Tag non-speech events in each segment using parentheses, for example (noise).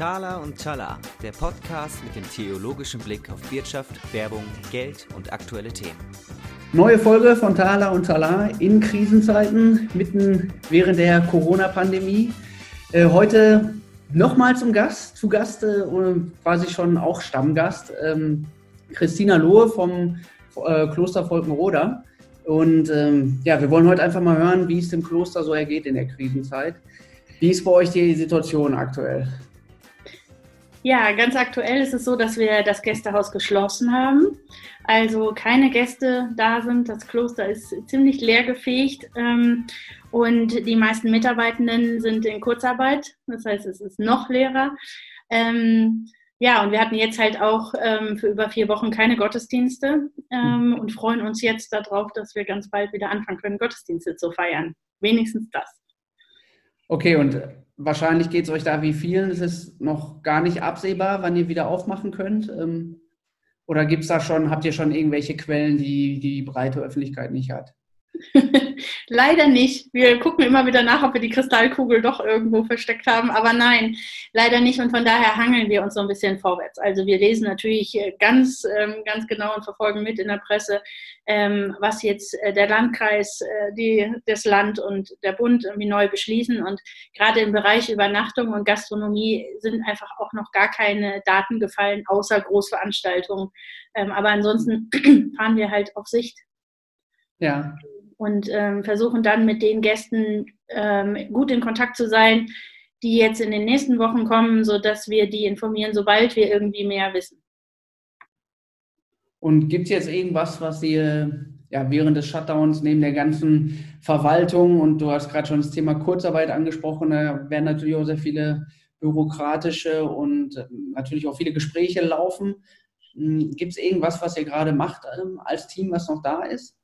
Thala und Tala, der Podcast mit dem theologischen Blick auf Wirtschaft, Werbung, Geld und aktuelle Themen. Neue Folge von Thala und Tala in Krisenzeiten, mitten während der Corona-Pandemie. Äh, heute nochmal zum Gast, zu Gast, äh, quasi schon auch Stammgast, ähm, Christina Lohe vom äh, Kloster Volkenroda. Und ähm, ja, wir wollen heute einfach mal hören, wie es dem Kloster so ergeht in der Krisenzeit. Wie ist bei euch die Situation aktuell? Ja, ganz aktuell ist es so, dass wir das Gästehaus geschlossen haben. Also keine Gäste da sind. Das Kloster ist ziemlich leergefegt ähm, und die meisten Mitarbeitenden sind in Kurzarbeit. Das heißt, es ist noch leerer. Ähm, ja, und wir hatten jetzt halt auch ähm, für über vier Wochen keine Gottesdienste ähm, und freuen uns jetzt darauf, dass wir ganz bald wieder anfangen können, Gottesdienste zu feiern. Wenigstens das. Okay, und wahrscheinlich geht es euch da wie vielen. Es ist noch gar nicht absehbar, wann ihr wieder aufmachen könnt. Ähm, oder gibt's da schon, habt ihr schon irgendwelche Quellen, die die breite Öffentlichkeit nicht hat? (laughs) leider nicht. Wir gucken immer wieder nach, ob wir die Kristallkugel doch irgendwo versteckt haben, aber nein, leider nicht. Und von daher hangeln wir uns so ein bisschen vorwärts. Also wir lesen natürlich äh, ganz, ähm, ganz genau und verfolgen mit in der Presse, ähm, was jetzt äh, der Landkreis, äh, die, das Land und der Bund irgendwie neu beschließen. Und gerade im Bereich Übernachtung und Gastronomie sind einfach auch noch gar keine Daten gefallen, außer Großveranstaltungen. Ähm, aber ansonsten (clears throat) fahren wir halt auf Sicht. Ja und ähm, versuchen dann mit den Gästen ähm, gut in Kontakt zu sein, die jetzt in den nächsten Wochen kommen, sodass wir die informieren, sobald wir irgendwie mehr wissen. Und gibt es jetzt irgendwas, was ihr ja, während des Shutdowns neben der ganzen Verwaltung und du hast gerade schon das Thema Kurzarbeit angesprochen, da werden natürlich auch sehr viele bürokratische und ähm, natürlich auch viele Gespräche laufen. Hm, gibt es irgendwas, was ihr gerade macht ähm, als Team, was noch da ist?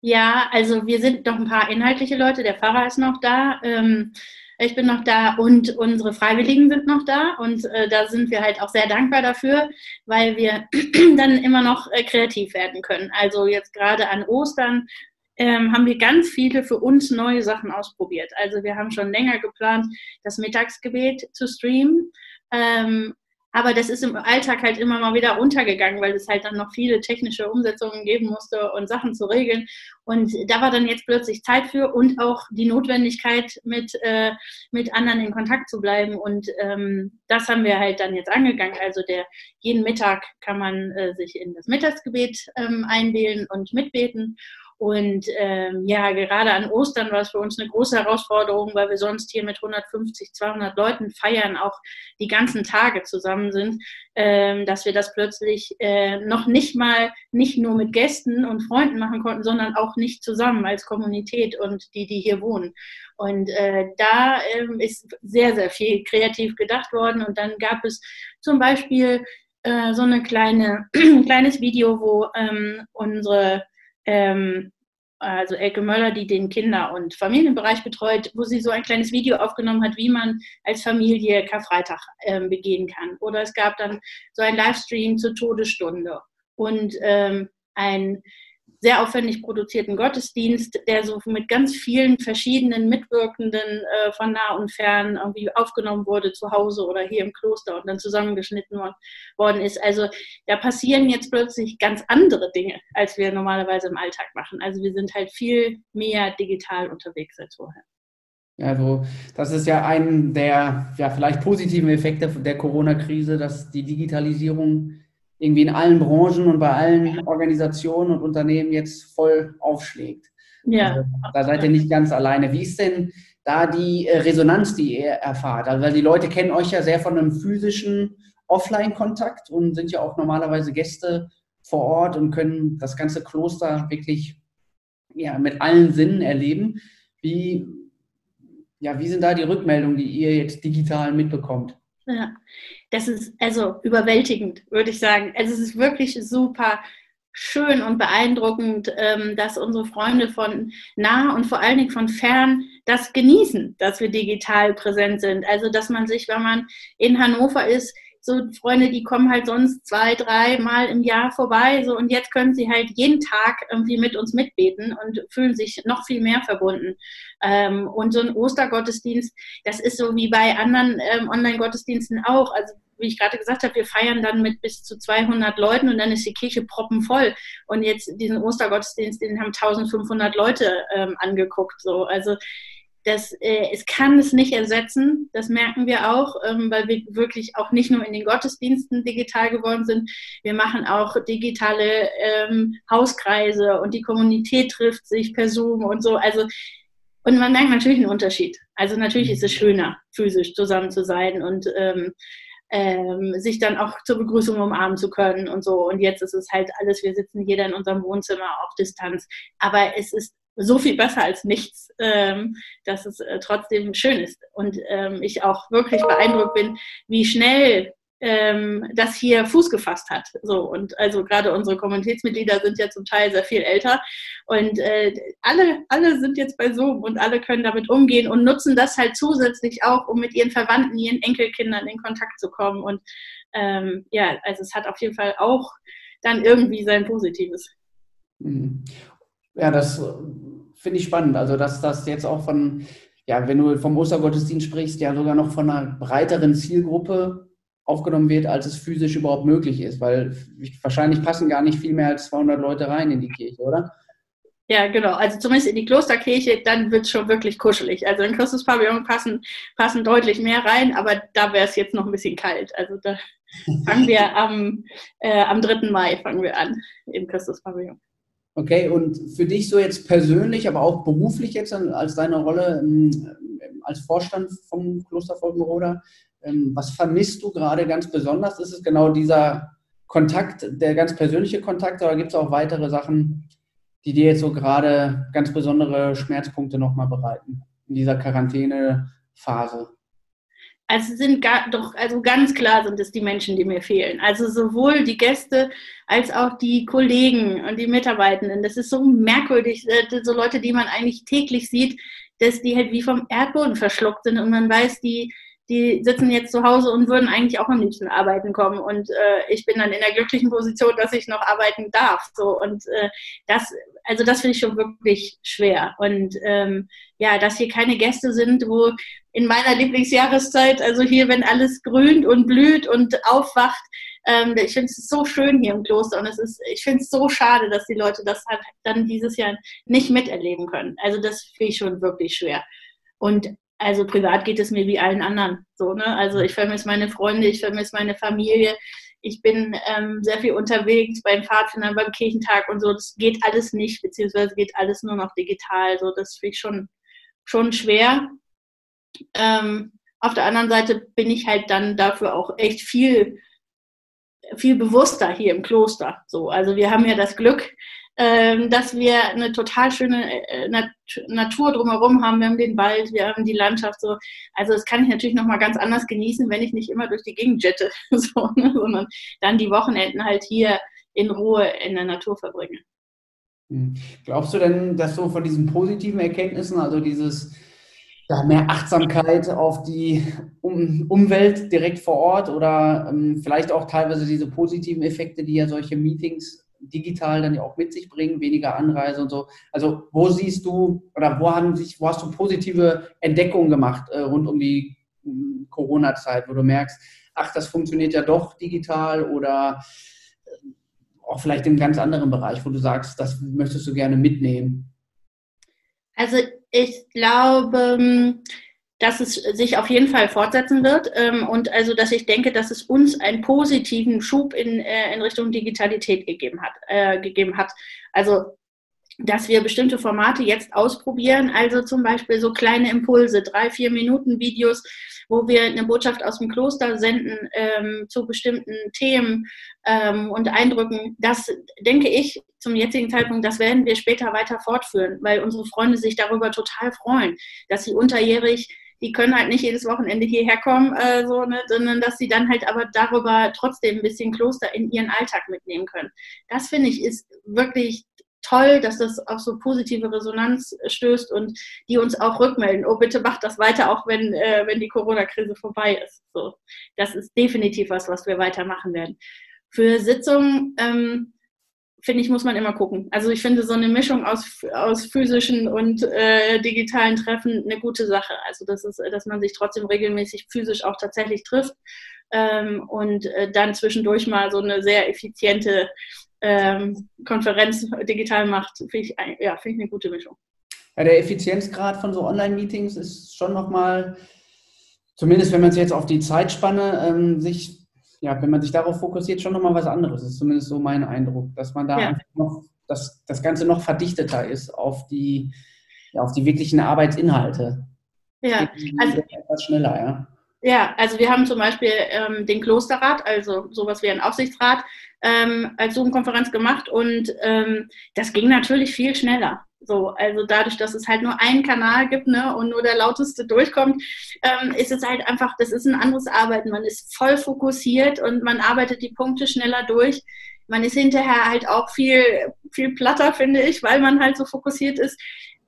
Ja, also wir sind noch ein paar inhaltliche Leute. Der Pfarrer ist noch da. Ähm, ich bin noch da und unsere Freiwilligen sind noch da und äh, da sind wir halt auch sehr dankbar dafür, weil wir (clears throat) dann immer noch äh, kreativ werden können. Also jetzt gerade an Ostern ähm, haben wir ganz viele für uns neue Sachen ausprobiert. Also wir haben schon länger geplant, das Mittagsgebet zu streamen. Ähm, aber das ist im Alltag halt immer mal wieder untergegangen, weil es halt dann noch viele technische Umsetzungen geben musste und Sachen zu regeln. Und da war dann jetzt plötzlich Zeit für und auch die Notwendigkeit, mit, äh, mit anderen in Kontakt zu bleiben. Und ähm, das haben wir halt dann jetzt angegangen. Also der jeden Mittag kann man äh, sich in das Mittagsgebet ähm, einwählen und mitbeten. Und ähm, ja, gerade an Ostern war es für uns eine große Herausforderung, weil wir sonst hier mit 150, 200 Leuten feiern, auch die ganzen Tage zusammen sind, ähm, dass wir das plötzlich äh, noch nicht mal, nicht nur mit Gästen und Freunden machen konnten, sondern auch nicht zusammen als Kommunität und die, die hier wohnen. Und äh, da ähm, ist sehr, sehr viel kreativ gedacht worden. Und dann gab es zum Beispiel äh, so eine kleine, (clears throat) kleines Video, wo ähm, unsere ähm, also Elke Möller, die den Kinder- und Familienbereich betreut, wo sie so ein kleines Video aufgenommen hat, wie man als Familie Karfreitag ähm, begehen kann. Oder es gab dann so ein Livestream zur Todesstunde und ähm, ein sehr aufwendig produzierten Gottesdienst, der so mit ganz vielen verschiedenen Mitwirkenden äh, von nah und fern irgendwie aufgenommen wurde zu Hause oder hier im Kloster und dann zusammengeschnitten worden ist. Also da passieren jetzt plötzlich ganz andere Dinge, als wir normalerweise im Alltag machen. Also wir sind halt viel mehr digital unterwegs als vorher. Also das ist ja ein der ja, vielleicht positiven Effekte der Corona-Krise, dass die Digitalisierung irgendwie in allen Branchen und bei allen Organisationen und Unternehmen jetzt voll aufschlägt. Ja. Also, da seid ihr nicht ganz alleine. Wie ist denn da die äh, Resonanz, die ihr erfahrt? Also, weil die Leute kennen euch ja sehr von einem physischen Offline-Kontakt und sind ja auch normalerweise Gäste vor Ort und können das ganze Kloster wirklich ja, mit allen Sinnen erleben. Wie, ja, wie sind da die Rückmeldungen, die ihr jetzt digital mitbekommt? Ja, das ist also überwältigend, würde ich sagen. Also es ist wirklich super schön und beeindruckend, ähm, dass unsere Freunde von nah und vor allen Dingen von fern das genießen, dass wir digital präsent sind. Also dass man sich, wenn man in Hannover ist, so Freunde, die kommen halt sonst zwei, drei Mal im Jahr vorbei, so und jetzt können sie halt jeden Tag irgendwie mit uns mitbeten und fühlen sich noch viel mehr verbunden. Ähm, und so ein Ostergottesdienst, das ist so wie bei anderen ähm, Online-Gottesdiensten auch. Also wie ich gerade gesagt habe, wir feiern dann mit bis zu 200 Leuten und dann ist die Kirche proppenvoll. Und jetzt diesen Ostergottesdienst, den haben 1500 Leute ähm, angeguckt. So. Also das, äh, es kann es nicht ersetzen, das merken wir auch, ähm, weil wir wirklich auch nicht nur in den Gottesdiensten digital geworden sind, wir machen auch digitale ähm, Hauskreise und die Kommunität trifft sich per Zoom und so. Also und man merkt natürlich einen Unterschied. Also natürlich ist es schöner, physisch zusammen zu sein und ähm, ähm, sich dann auch zur Begrüßung umarmen zu können und so. Und jetzt ist es halt alles, wir sitzen jeder in unserem Wohnzimmer auf Distanz. Aber es ist so viel besser als nichts, ähm, dass es äh, trotzdem schön ist. Und ähm, ich auch wirklich beeindruckt bin, wie schnell ähm, das hier Fuß gefasst hat. So und also gerade unsere Kommunitätsmitglieder sind ja zum Teil sehr viel älter und äh, alle alle sind jetzt bei Zoom und alle können damit umgehen und nutzen das halt zusätzlich auch, um mit ihren Verwandten, ihren Enkelkindern in Kontakt zu kommen und ähm, ja, also es hat auf jeden Fall auch dann irgendwie sein Positives. Mhm. Ja, das äh, finde ich spannend. Also dass das jetzt auch von ja, wenn du vom Ostergottesdienst sprichst, ja sogar noch von einer breiteren Zielgruppe aufgenommen wird, als es physisch überhaupt möglich ist, weil wahrscheinlich passen gar nicht viel mehr als 200 Leute rein in die Kirche, oder? Ja, genau. Also zumindest in die Klosterkirche, dann wird es schon wirklich kuschelig. Also in Christuspavillon passen, passen deutlich mehr rein, aber da wäre es jetzt noch ein bisschen kalt. Also da fangen wir (laughs) am, äh, am 3. Mai fangen wir an im Christuspavillon. Okay, und für dich so jetzt persönlich, aber auch beruflich jetzt als deine Rolle ähm, als Vorstand vom Kloster Folgenroda, ähm, was vermisst du gerade ganz besonders? Ist es genau dieser Kontakt, der ganz persönliche Kontakt, oder gibt es auch weitere Sachen, die dir jetzt so gerade ganz besondere Schmerzpunkte nochmal bereiten in dieser Quarantänephase? Also sind gar, doch, also ganz klar sind es die Menschen, die mir fehlen. Also sowohl die Gäste als auch die Kollegen und die Mitarbeitenden. Das ist so merkwürdig, äh, so Leute, die man eigentlich täglich sieht, dass die halt wie vom Erdboden verschluckt sind und man weiß, die die sitzen jetzt zu Hause und würden eigentlich auch am liebsten arbeiten kommen. Und äh, ich bin dann in der glücklichen Position, dass ich noch arbeiten darf. So und äh, das, also das finde ich schon wirklich schwer. Und ähm, ja, dass hier keine Gäste sind, wo in meiner Lieblingsjahreszeit, also hier, wenn alles grünt und blüht und aufwacht, ähm, ich finde es so schön hier im Kloster und es ist, ich finde es so schade, dass die Leute das halt dann dieses Jahr nicht miterleben können. Also das finde ich schon wirklich schwer. Und also privat geht es mir wie allen anderen. So, ne? Also ich vermisse meine Freunde, ich vermisse meine Familie. Ich bin ähm, sehr viel unterwegs beim Pfadfindern, beim Kirchentag und so. Das geht alles nicht, beziehungsweise geht alles nur noch digital. So, das finde ich schon, schon schwer. Ähm, auf der anderen Seite bin ich halt dann dafür auch echt viel, viel bewusster hier im Kloster. So, also wir haben ja das Glück, dass wir eine total schöne äh, Nat Natur drumherum haben. Wir haben den Wald, wir haben die Landschaft so. Also das kann ich natürlich noch mal ganz anders genießen, wenn ich nicht immer durch die Gegend jette, (laughs) so, ne? sondern dann die Wochenenden halt hier in Ruhe in der Natur verbringe. Hm. Glaubst du denn, dass so von diesen positiven Erkenntnissen, also dieses ja, mehr Achtsamkeit auf die um Umwelt direkt vor Ort oder ähm, vielleicht auch teilweise diese positiven Effekte, die ja solche Meetings digital dann ja auch mit sich bringen, weniger Anreise und so. Also wo siehst du oder wo haben sich, wo hast du positive Entdeckungen gemacht äh, rund um die äh, Corona-Zeit, wo du merkst, ach, das funktioniert ja doch digital oder äh, auch vielleicht einem ganz anderen Bereich, wo du sagst, das möchtest du gerne mitnehmen? Also ich glaube, dass es sich auf jeden Fall fortsetzen wird ähm, und also, dass ich denke, dass es uns einen positiven Schub in, äh, in Richtung Digitalität gegeben hat, äh, gegeben hat. Also dass wir bestimmte Formate jetzt ausprobieren, also zum Beispiel so kleine Impulse, drei, vier Minuten Videos, wo wir eine Botschaft aus dem Kloster senden ähm, zu bestimmten Themen ähm, und Eindrücken. Das denke ich zum jetzigen Zeitpunkt, das werden wir später weiter fortführen, weil unsere Freunde sich darüber total freuen, dass sie unterjährig die können halt nicht jedes Wochenende hierher kommen, äh, so, ne, sondern dass sie dann halt aber darüber trotzdem ein bisschen Kloster in ihren Alltag mitnehmen können. Das finde ich ist wirklich toll, dass das auf so positive Resonanz stößt und die uns auch rückmelden. Oh, bitte macht das weiter, auch wenn, äh, wenn die Corona-Krise vorbei ist. So, das ist definitiv was, was wir weitermachen werden. Für Sitzungen, ähm, finde ich, muss man immer gucken. Also ich finde so eine Mischung aus, aus physischen und äh, digitalen Treffen eine gute Sache. Also das ist, dass man sich trotzdem regelmäßig physisch auch tatsächlich trifft ähm, und äh, dann zwischendurch mal so eine sehr effiziente ähm, Konferenz digital macht, finde ich, ja, find ich eine gute Mischung. Ja, der Effizienzgrad von so Online-Meetings ist schon nochmal, zumindest wenn man sich jetzt auf die Zeitspanne ähm, sich ja, wenn man sich darauf fokussiert, schon nochmal was anderes. Das ist zumindest so mein Eindruck, dass man da ja. noch, dass das Ganze noch verdichteter ist auf die, ja, auf die wirklichen Arbeitsinhalte. Ja, also etwas schneller, ja. Ja, also wir haben zum Beispiel ähm, den Klosterrat, also sowas wie ein Aufsichtsrat, ähm, als Zoom-Konferenz gemacht und ähm, das ging natürlich viel schneller. So, also dadurch, dass es halt nur einen Kanal gibt ne, und nur der lauteste durchkommt, ähm, ist es halt einfach, das ist ein anderes Arbeiten. Man ist voll fokussiert und man arbeitet die Punkte schneller durch. Man ist hinterher halt auch viel, viel platter, finde ich, weil man halt so fokussiert ist.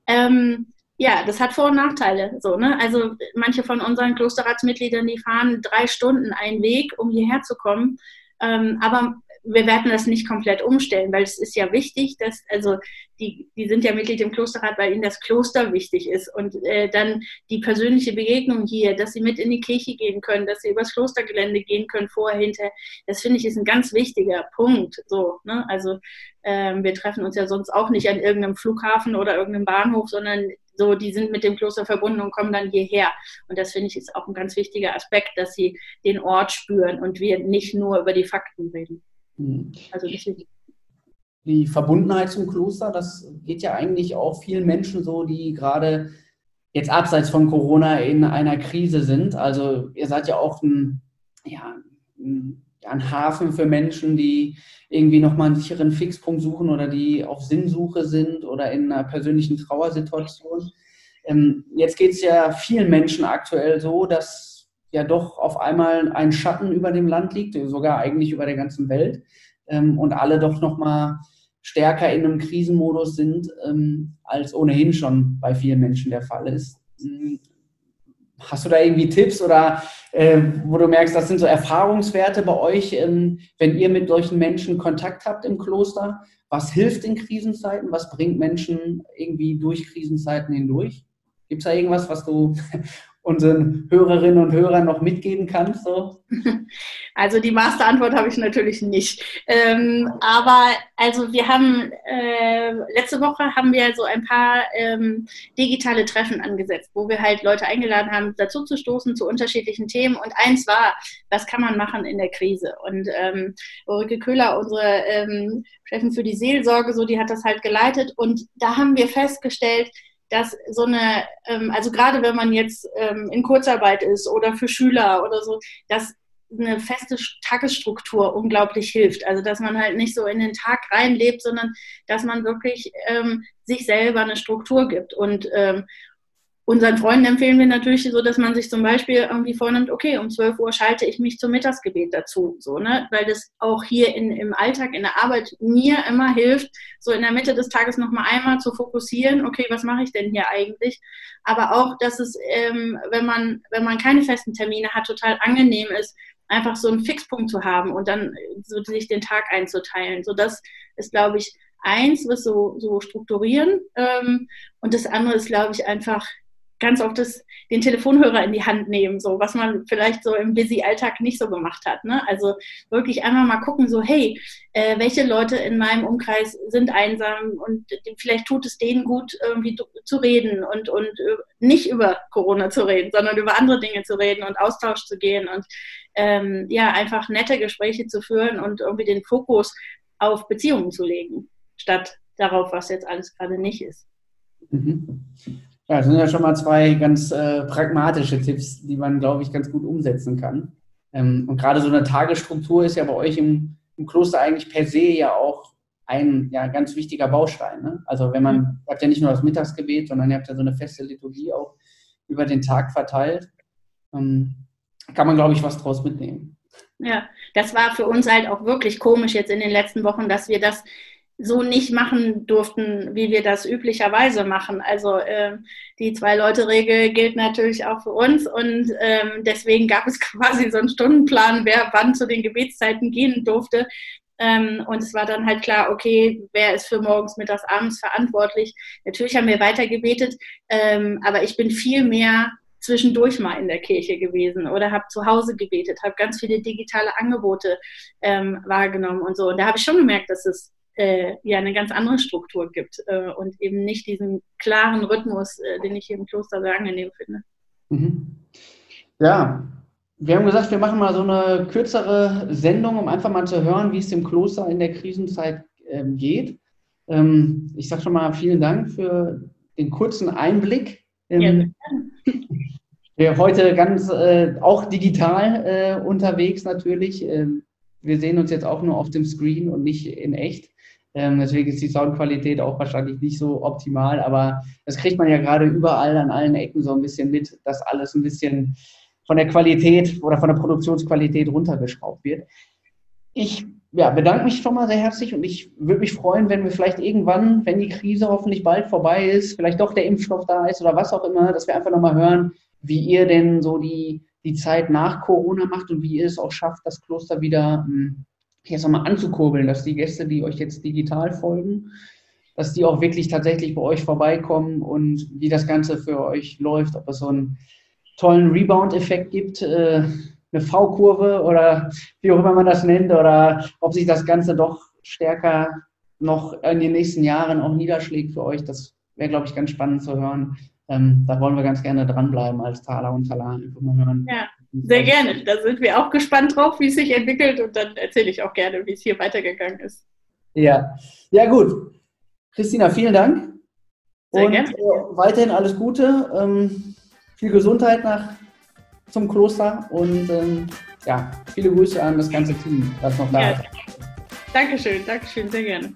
Ähm, ja, das hat Vor- und Nachteile. So, ne? Also manche von unseren Klosterratsmitgliedern, die fahren drei Stunden einen Weg, um hierher zu kommen. Ähm, aber wir werden das nicht komplett umstellen, weil es ist ja wichtig, dass, also die, die sind ja Mitglied im Klosterrat, weil ihnen das Kloster wichtig ist. Und äh, dann die persönliche Begegnung hier, dass sie mit in die Kirche gehen können, dass sie übers Klostergelände gehen können, vorher, hinterher, das finde ich ist ein ganz wichtiger Punkt. So, ne? Also ähm, wir treffen uns ja sonst auch nicht an irgendeinem Flughafen oder irgendeinem Bahnhof, sondern so, die sind mit dem Kloster verbunden und kommen dann hierher. Und das finde ich ist auch ein ganz wichtiger Aspekt, dass sie den Ort spüren und wir nicht nur über die Fakten reden. Mhm. Also deswegen. Die Verbundenheit zum Kloster, das geht ja eigentlich auch vielen Menschen so, die gerade jetzt abseits von Corona in einer Krise sind. Also ihr seid ja auch ein, ja, ein Hafen für Menschen, die irgendwie nochmal einen sicheren Fixpunkt suchen oder die auf Sinnsuche sind oder in einer persönlichen Trauersituation. Ähm, jetzt geht es ja vielen Menschen aktuell so, dass ja doch auf einmal ein Schatten über dem Land liegt, sogar eigentlich über der ganzen Welt ähm, und alle doch nochmal stärker in einem Krisenmodus sind, ähm, als ohnehin schon bei vielen Menschen der Fall ist. Hast du da irgendwie Tipps oder äh, wo du merkst, das sind so Erfahrungswerte bei euch, ähm, wenn ihr mit solchen Menschen Kontakt habt im Kloster? Was hilft in Krisenzeiten? Was bringt Menschen irgendwie durch Krisenzeiten hindurch? Gibt es da irgendwas, was du unseren Hörerinnen und Hörern noch mitgeben kannst? So? (laughs) Also die Masterantwort habe ich natürlich nicht. Ähm, aber also wir haben äh, letzte Woche haben wir so ein paar ähm, digitale Treffen angesetzt, wo wir halt Leute eingeladen haben, dazu zu stoßen zu unterschiedlichen Themen. Und eins war, was kann man machen in der Krise? Und ähm, Ulrike Köhler, unsere ähm, Chefin für die Seelsorge, so die hat das halt geleitet. Und da haben wir festgestellt, dass so eine, ähm, also gerade wenn man jetzt ähm, in Kurzarbeit ist oder für Schüler oder so, dass eine feste Tagesstruktur unglaublich hilft. Also dass man halt nicht so in den Tag reinlebt, sondern dass man wirklich ähm, sich selber eine Struktur gibt. Und, ähm, unseren Freunden empfehlen wir natürlich so, dass man sich zum Beispiel irgendwie vornimmt, okay, um 12 Uhr schalte ich mich zum Mittagsgebet dazu, so, ne, weil das auch hier in, im Alltag, in der Arbeit mir immer hilft, so in der Mitte des Tages nochmal einmal zu fokussieren, okay, was mache ich denn hier eigentlich? Aber auch, dass es, ähm, wenn man, wenn man keine festen Termine hat, total angenehm ist, einfach so einen Fixpunkt zu haben und dann so sich den Tag einzuteilen. So, das ist, glaube ich, eins, was so, so strukturieren. Ähm, und das andere ist, glaube ich, einfach ganz oft das, den Telefonhörer in die Hand nehmen, so was man vielleicht so im Busy-Alltag nicht so gemacht hat. Ne? Also wirklich einmal mal gucken, so hey, äh, welche Leute in meinem Umkreis sind einsam und vielleicht tut es denen gut, irgendwie zu reden und, und äh, nicht über Corona zu reden, sondern über andere Dinge zu reden und Austausch zu gehen und ähm, ja, einfach nette Gespräche zu führen und irgendwie den Fokus auf Beziehungen zu legen, statt darauf, was jetzt alles gerade nicht ist. Mhm. Ja, das sind ja schon mal zwei ganz äh, pragmatische Tipps, die man, glaube ich, ganz gut umsetzen kann. Ähm, und gerade so eine Tagesstruktur ist ja bei euch im, im, Kloster eigentlich per se ja auch ein ja, ganz wichtiger Baustein. Ne? Also wenn man, mhm. habt ja nicht nur das Mittagsgebet, sondern ihr habt ja so eine feste Liturgie auch über den Tag verteilt. Ähm, kann man, glaube ich, was draus mitnehmen. Ja, das war für uns halt auch wirklich komisch jetzt in den letzten Wochen, dass wir das so nicht machen durften, wie wir das üblicherweise machen. Also äh, die Zwei-Leute-Regel gilt natürlich auch für uns und ähm, deswegen gab es (laughs) quasi so einen Stundenplan, wer wann zu den Gebetszeiten gehen durfte. Ähm, und es war dann halt klar, okay, wer ist für morgens, mittags, abends verantwortlich. Natürlich haben wir weiter gebetet, ähm, aber ich bin viel mehr zwischendurch mal in der Kirche gewesen oder habe zu Hause gebetet, habe ganz viele digitale Angebote ähm, wahrgenommen und so. Und da habe ich schon gemerkt, dass es äh, ja eine ganz andere Struktur gibt äh, und eben nicht diesen klaren Rhythmus, äh, den ich hier im Kloster sehr angenehm finde. Mhm. Ja, wir haben gesagt, wir machen mal so eine kürzere Sendung, um einfach mal zu hören, wie es dem Kloster in der Krisenzeit ähm, geht. Ähm, ich sage schon mal vielen Dank für den kurzen Einblick. Ähm, ja, (laughs) heute ganz äh, auch digital äh, unterwegs natürlich. Ähm, wir sehen uns jetzt auch nur auf dem Screen und nicht in echt. Ähm, deswegen ist die Soundqualität auch wahrscheinlich nicht so optimal, aber das kriegt man ja gerade überall an allen Ecken so ein bisschen mit, dass alles ein bisschen von der Qualität oder von der Produktionsqualität runtergeschraubt wird. Ich ja, bedanke mich schon mal sehr herzlich und ich würde mich freuen, wenn wir vielleicht irgendwann, wenn die Krise hoffentlich bald vorbei ist, vielleicht doch der Impfstoff da ist oder was auch immer, dass wir einfach nochmal hören, wie ihr denn so die, die Zeit nach Corona macht und wie ihr es auch schafft, das Kloster wieder hm, jetzt nochmal anzukurbeln, dass die Gäste, die euch jetzt digital folgen, dass die auch wirklich tatsächlich bei euch vorbeikommen und wie das Ganze für euch läuft, ob es so einen tollen Rebound-Effekt gibt, äh, eine V-Kurve oder wie auch immer man das nennt, oder ob sich das Ganze doch stärker noch in den nächsten Jahren auch niederschlägt für euch. Das wäre, glaube ich, ganz spannend zu hören. Ähm, da wollen wir ganz gerne dranbleiben als Taler und Talar. Einfach mal hören. Ja, sehr gerne. Da sind wir auch gespannt drauf, wie es sich entwickelt und dann erzähle ich auch gerne, wie es hier weitergegangen ist. Ja, ja gut. Christina, vielen Dank. Sehr und gerne. Äh, weiterhin alles Gute. Ähm, viel Gesundheit nach zum Kloster und ähm, ja, viele Grüße an das ganze Team, das noch da ja. ist. Dankeschön, Dankeschön, sehr gerne.